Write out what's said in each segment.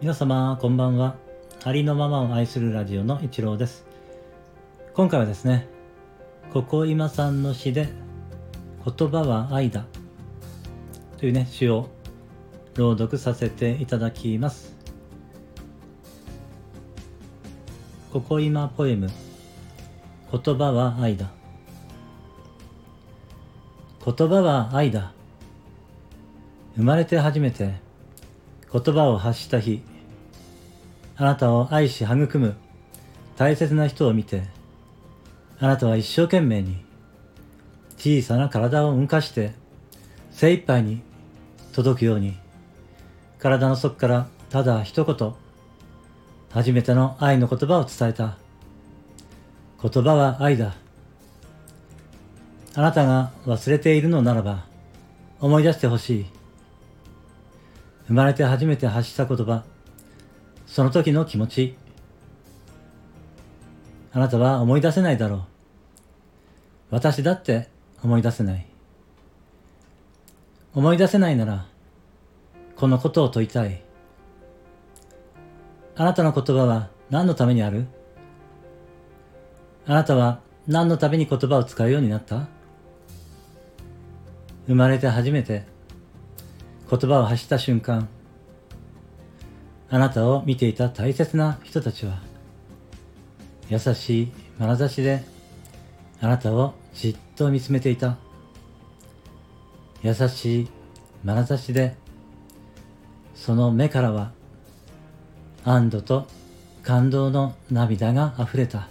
皆様こんばんは。ありのままを愛するラジオの一郎です。今回はですねここ今さんの詩で言葉は愛だ。というね詩を朗読させていただきます。ここ今ポエム。言葉は愛だ。言葉は愛だ。生まれて初めて言葉を発した日あなたを愛し育む大切な人を見てあなたは一生懸命に小さな体を動かして精一杯に届くように体の底からただ一言初めての愛の言葉を伝えた。言葉は愛だ。あなたが忘れているのならば思い出してほしい。生まれて初めて発した言葉。その時の気持ち。あなたは思い出せないだろう。私だって思い出せない。思い出せないならこのことを問いたい。あなたの言葉は何のためにある？あなたは何のために言葉を使うようになった？生まれて初めて言葉を発した瞬間あなたを見ていた大切な人たちは優しい眼差しであなたをじっと見つめていた。優しい眼差しでその目からは安堵と感動の涙があふれた。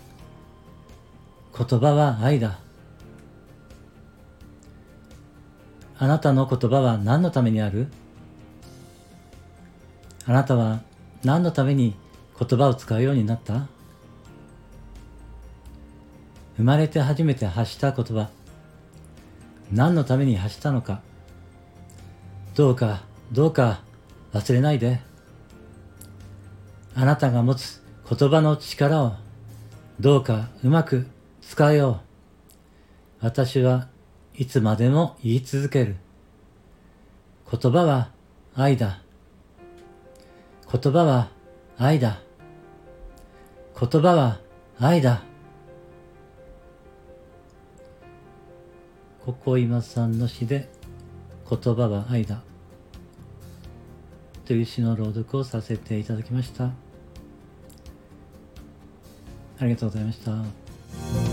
言葉は愛だ。あなたの言葉は何のためにある？あなたは何のために言葉を使うようになった？生まれて初めて発した言葉。何のために発したのか？どうかどうか忘れないで。あなたが持つ言葉の力をどうかうまく使えよう。私はいつまでも言い続ける。言葉は愛だ。言葉は愛だ。言葉は愛だ。ここ今さんの詩で言葉は愛だ。という詩の朗読をさせていただきました。ありがとうございました。